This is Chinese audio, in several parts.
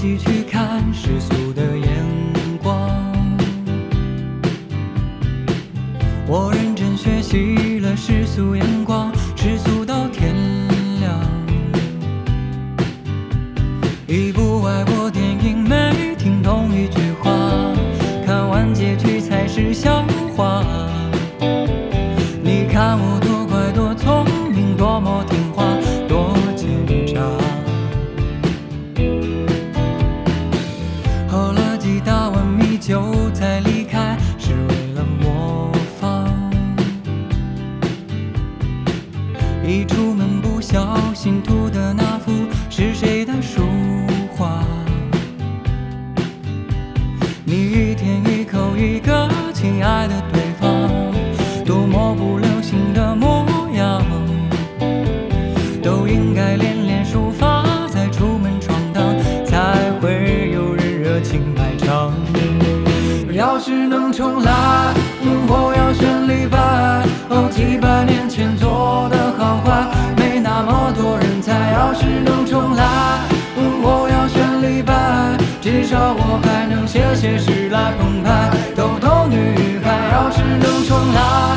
己去看世俗的眼光。我认真学习了世俗眼光，世俗到天亮。一步一出门不小心涂的那幅是谁的书画？你一天一口一个亲爱的对方，多么不流行的模样，都应该练练书法，再出门闯荡，才会有人热情买账。要是能重来，我要选李白。哦，几百年前做的好坏，没那么多人猜。要是能重来，我要选李白。至少我还能写写诗来澎湃，逗逗女孩。要是能重来，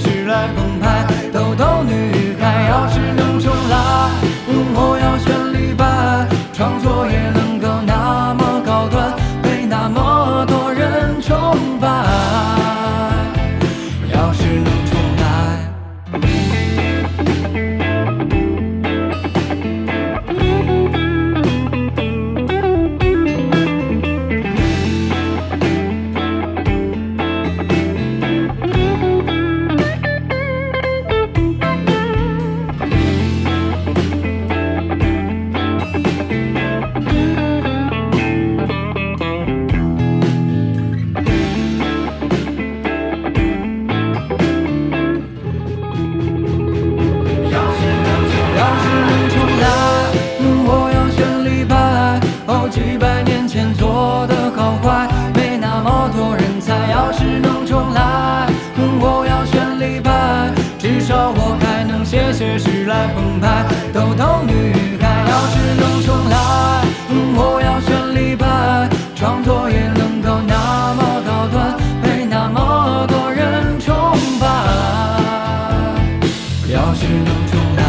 写写几百年前做的好坏，没那么多人猜。要是能重来，我要选李白。至少我还能写写诗来澎湃。逗逗女孩，要是能重来，我要选李白。创作也能够那么高端，被那么多人崇拜。要是能重来。